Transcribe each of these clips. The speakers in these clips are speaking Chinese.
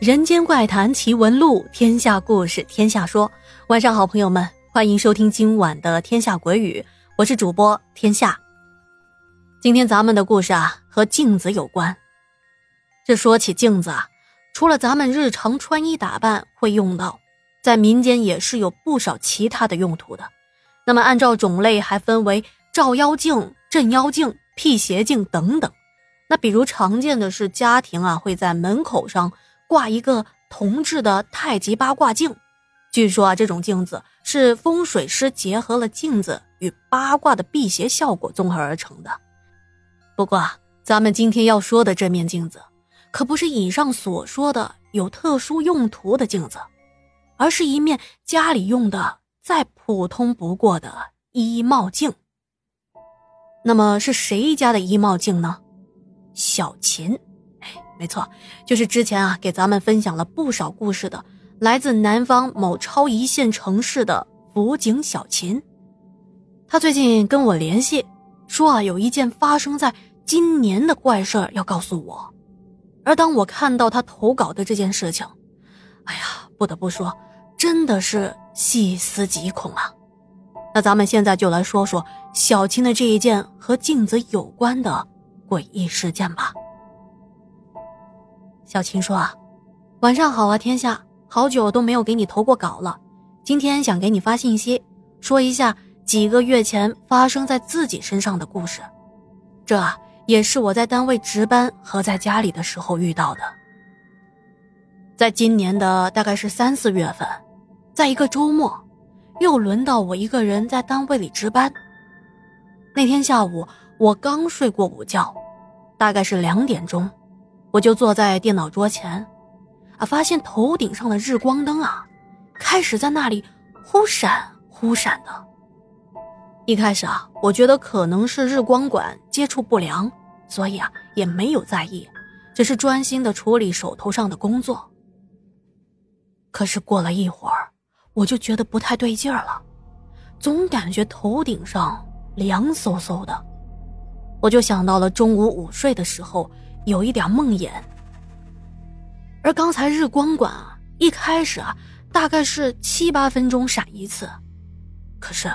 人间怪谈奇闻录，天下故事天下说。晚上好，朋友们，欢迎收听今晚的《天下鬼语》，我是主播天下。今天咱们的故事啊，和镜子有关。这说起镜子啊，除了咱们日常穿衣打扮会用到，在民间也是有不少其他的用途的。那么按照种类还分为照妖镜、镇妖镜、辟邪镜等等。那比如常见的是家庭啊会在门口上。挂一个铜制的太极八卦镜，据说啊，这种镜子是风水师结合了镜子与八卦的辟邪效果综合而成的。不过，咱们今天要说的这面镜子，可不是以上所说的有特殊用途的镜子，而是一面家里用的再普通不过的衣帽镜。那么是谁家的衣帽镜呢？小琴。没错，就是之前啊给咱们分享了不少故事的，来自南方某超一线城市的辅警小琴。他最近跟我联系，说啊有一件发生在今年的怪事要告诉我。而当我看到他投稿的这件事情，哎呀，不得不说，真的是细思极恐啊。那咱们现在就来说说小青的这一件和镜子有关的诡异事件吧。小琴说：“啊，晚上好啊，天下，好久都没有给你投过稿了。今天想给你发信息，说一下几个月前发生在自己身上的故事。这也是我在单位值班和在家里的时候遇到的。在今年的大概是三四月份，在一个周末，又轮到我一个人在单位里值班。那天下午，我刚睡过午觉，大概是两点钟。”我就坐在电脑桌前，啊，发现头顶上的日光灯啊，开始在那里忽闪忽闪的。一开始啊，我觉得可能是日光管接触不良，所以啊也没有在意，只是专心的处理手头上的工作。可是过了一会儿，我就觉得不太对劲儿了，总感觉头顶上凉飕飕的，我就想到了中午午睡的时候。有一点梦魇，而刚才日光管啊，一开始啊，大概是七八分钟闪一次，可是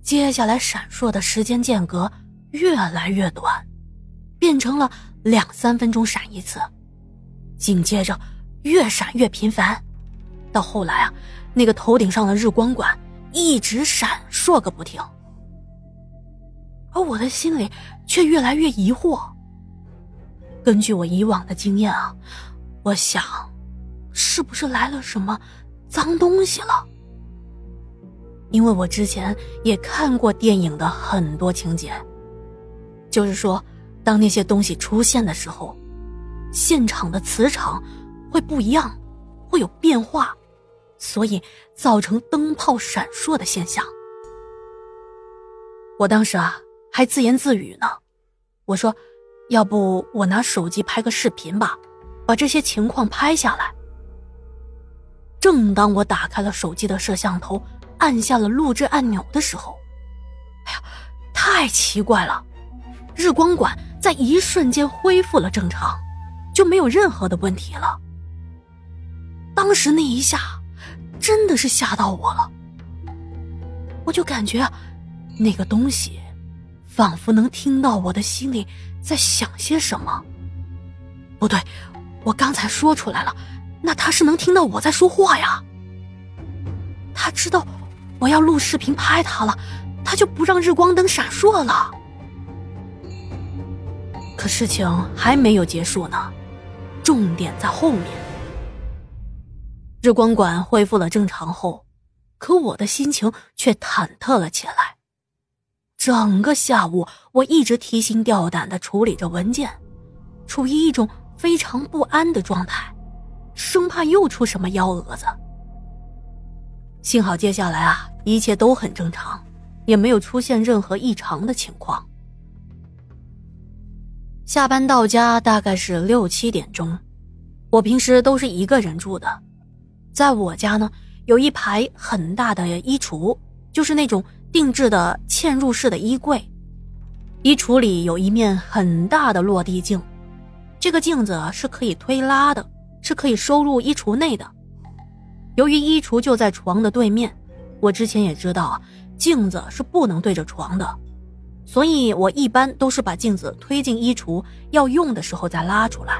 接下来闪烁的时间间隔越来越短，变成了两三分钟闪一次，紧接着越闪越频繁，到后来啊，那个头顶上的日光管一直闪烁个不停，而我的心里却越来越疑惑。根据我以往的经验啊，我想，是不是来了什么脏东西了？因为我之前也看过电影的很多情节，就是说，当那些东西出现的时候，现场的磁场会不一样，会有变化，所以造成灯泡闪烁的现象。我当时啊，还自言自语呢，我说。要不我拿手机拍个视频吧，把这些情况拍下来。正当我打开了手机的摄像头，按下了录制按钮的时候，哎呀，太奇怪了！日光管在一瞬间恢复了正常，就没有任何的问题了。当时那一下，真的是吓到我了。我就感觉那个东西，仿佛能听到我的心里。在想些什么？不对，我刚才说出来了，那他是能听到我在说话呀。他知道我要录视频拍他了，他就不让日光灯闪烁了。可事情还没有结束呢，重点在后面。日光管恢复了正常后，可我的心情却忐忑了起来。整个下午，我一直提心吊胆的处理着文件，处于一种非常不安的状态，生怕又出什么幺蛾子。幸好接下来啊，一切都很正常，也没有出现任何异常的情况。下班到家大概是六七点钟，我平时都是一个人住的，在我家呢，有一排很大的衣橱，就是那种。定制的嵌入式的衣柜，衣橱里有一面很大的落地镜，这个镜子是可以推拉的，是可以收入衣橱内的。由于衣橱就在床的对面，我之前也知道，镜子是不能对着床的，所以我一般都是把镜子推进衣橱，要用的时候再拉出来。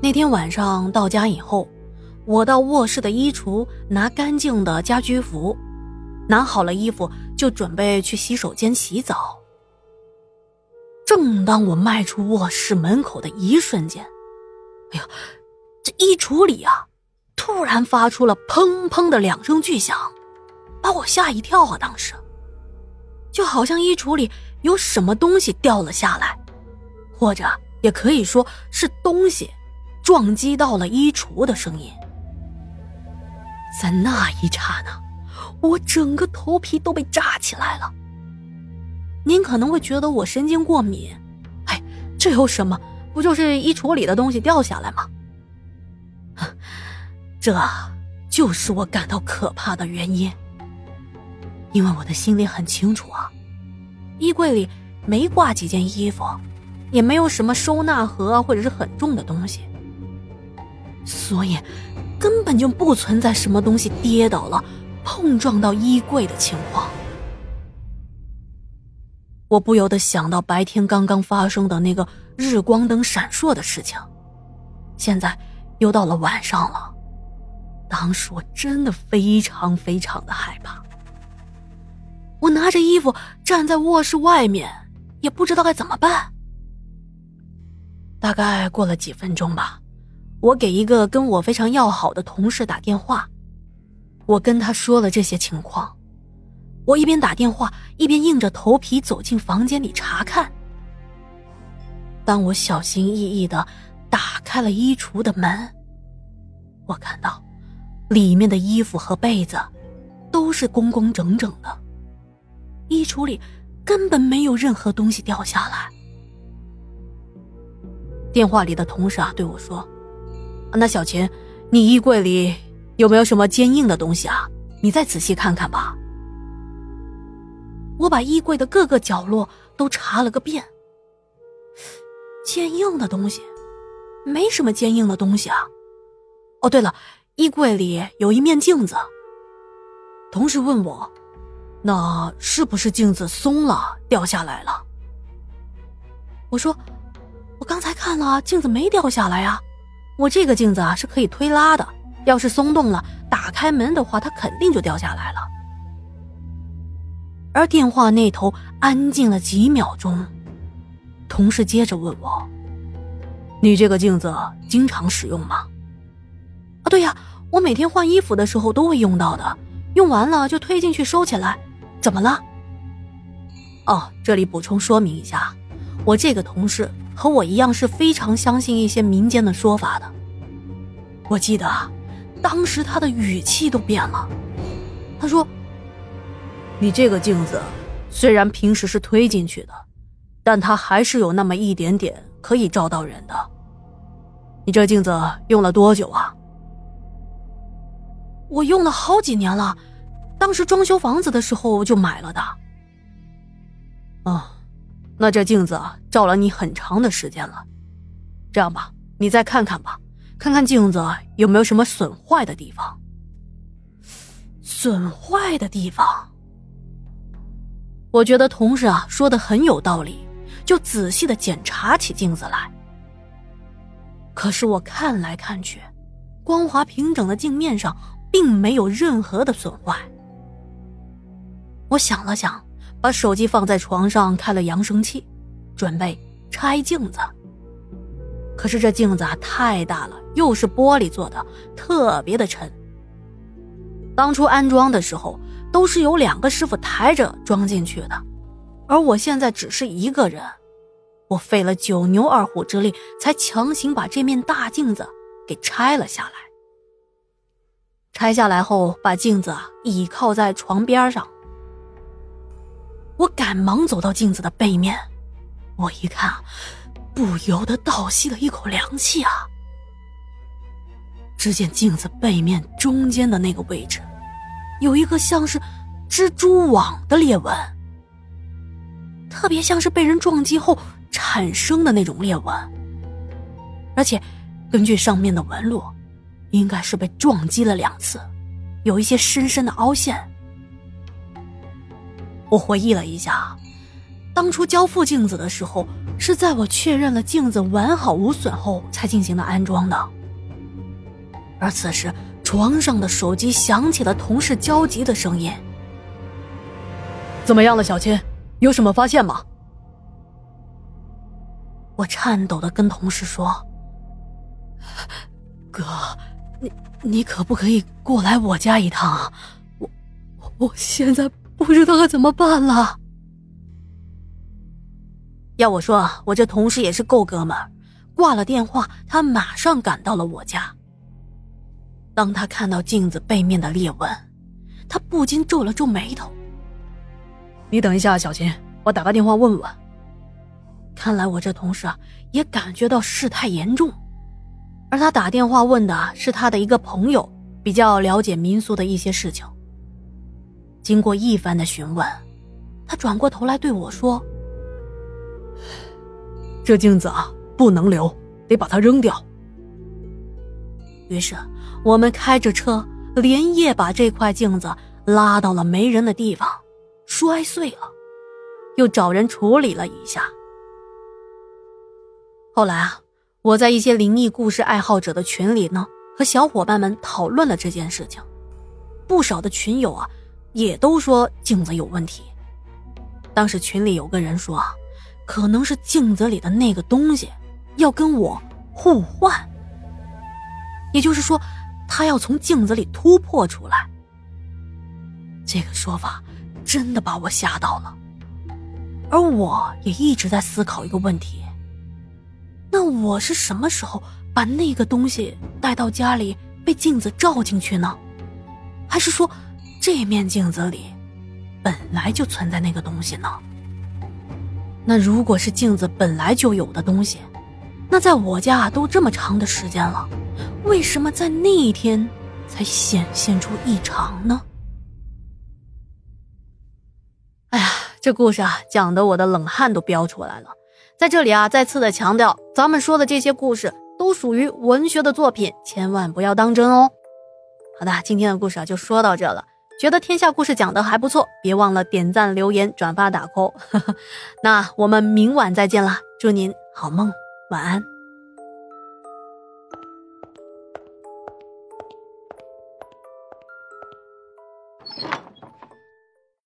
那天晚上到家以后，我到卧室的衣橱拿干净的家居服，拿好了衣服就准备去洗手间洗澡。正当我迈出卧室门口的一瞬间，哎呀，这衣橱里啊，突然发出了砰砰的两声巨响，把我吓一跳啊！当时，就好像衣橱里有什么东西掉了下来，或者也可以说是东西撞击到了衣橱的声音。在那一刹那，我整个头皮都被炸起来了。您可能会觉得我神经过敏，哎，这有什么？不就是衣橱里的东西掉下来吗？这就是我感到可怕的原因。因为我的心里很清楚啊，衣柜里没挂几件衣服，也没有什么收纳盒或者是很重的东西，所以根本就不存在什么东西跌倒了、碰撞到衣柜的情况。我不由得想到白天刚刚发生的那个日光灯闪烁的事情，现在又到了晚上了。当时我真的非常非常的害怕。我拿着衣服站在卧室外面，也不知道该怎么办。大概过了几分钟吧，我给一个跟我非常要好的同事打电话，我跟他说了这些情况。我一边打电话，一边硬着头皮走进房间里查看。当我小心翼翼的打开了衣橱的门，我看到里面的衣服和被子都是工工整整的，衣橱里根本没有任何东西掉下来。电话里的同事啊对我说：“那小琴，你衣柜里有没有什么坚硬的东西啊？你再仔细看看吧。”我把衣柜的各个角落都查了个遍，坚硬的东西，没什么坚硬的东西啊。哦，对了，衣柜里有一面镜子。同事问我，那是不是镜子松了掉下来了？我说，我刚才看了，镜子没掉下来啊。我这个镜子啊是可以推拉的，要是松动了，打开门的话，它肯定就掉下来了。而电话那头安静了几秒钟，同事接着问我：“你这个镜子经常使用吗？”“啊，对呀，我每天换衣服的时候都会用到的，用完了就推进去收起来。怎么了？”“哦，这里补充说明一下，我这个同事和我一样是非常相信一些民间的说法的。我记得，当时他的语气都变了，他说。”你这个镜子，虽然平时是推进去的，但它还是有那么一点点可以照到人的。你这镜子用了多久啊？我用了好几年了，当时装修房子的时候就买了的。哦，那这镜子照了你很长的时间了。这样吧，你再看看吧，看看镜子有没有什么损坏的地方。损坏的地方。我觉得同事啊说的很有道理，就仔细的检查起镜子来。可是我看来看去，光滑平整的镜面上并没有任何的损坏。我想了想，把手机放在床上，开了扬声器，准备拆镜子。可是这镜子啊太大了，又是玻璃做的，特别的沉。当初安装的时候。都是有两个师傅抬着装进去的，而我现在只是一个人，我费了九牛二虎之力，才强行把这面大镜子给拆了下来。拆下来后，把镜子倚靠在床边上，我赶忙走到镜子的背面，我一看，不由得倒吸了一口凉气啊！只见镜子背面中间的那个位置。有一个像是蜘蛛网的裂纹，特别像是被人撞击后产生的那种裂纹，而且根据上面的纹路，应该是被撞击了两次，有一些深深的凹陷。我回忆了一下，当初交付镜子的时候，是在我确认了镜子完好无损后才进行的安装的。而此时，床上的手机响起了同事焦急的声音：“怎么样了，小青？有什么发现吗？”我颤抖的跟同事说：“哥，你你可不可以过来我家一趟啊？我我现在不知道该怎么办了。要我说，我这同事也是够哥们儿。挂了电话，他马上赶到了我家。当他看到镜子背面的裂纹，他不禁皱了皱眉头。你等一下，小琴，我打个电话问问。”看来我这同事啊，也感觉到事态严重，而他打电话问的是他的一个朋友，比较了解民俗的一些事情。经过一番的询问，他转过头来对我说：“这镜子啊，不能留，得把它扔掉。”于是我们开着车，连夜把这块镜子拉到了没人的地方，摔碎了，又找人处理了一下。后来啊，我在一些灵异故事爱好者的群里呢，和小伙伴们讨论了这件事情。不少的群友啊，也都说镜子有问题。当时群里有个人说，可能是镜子里的那个东西要跟我互换，也就是说，他要从镜子里突破出来。这个说法真的把我吓到了，而我也一直在思考一个问题。那我是什么时候把那个东西带到家里被镜子照进去呢？还是说这面镜子里本来就存在那个东西呢？那如果是镜子本来就有的东西，那在我家都这么长的时间了，为什么在那一天才显现出异常呢？哎呀，这故事啊，讲的我的冷汗都飙出来了。在这里啊，再次的强调，咱们说的这些故事都属于文学的作品，千万不要当真哦。好的，今天的故事啊就说到这了。觉得天下故事讲的还不错，别忘了点赞、留言、转发、打 call。那我们明晚再见啦，祝您好梦，晚安。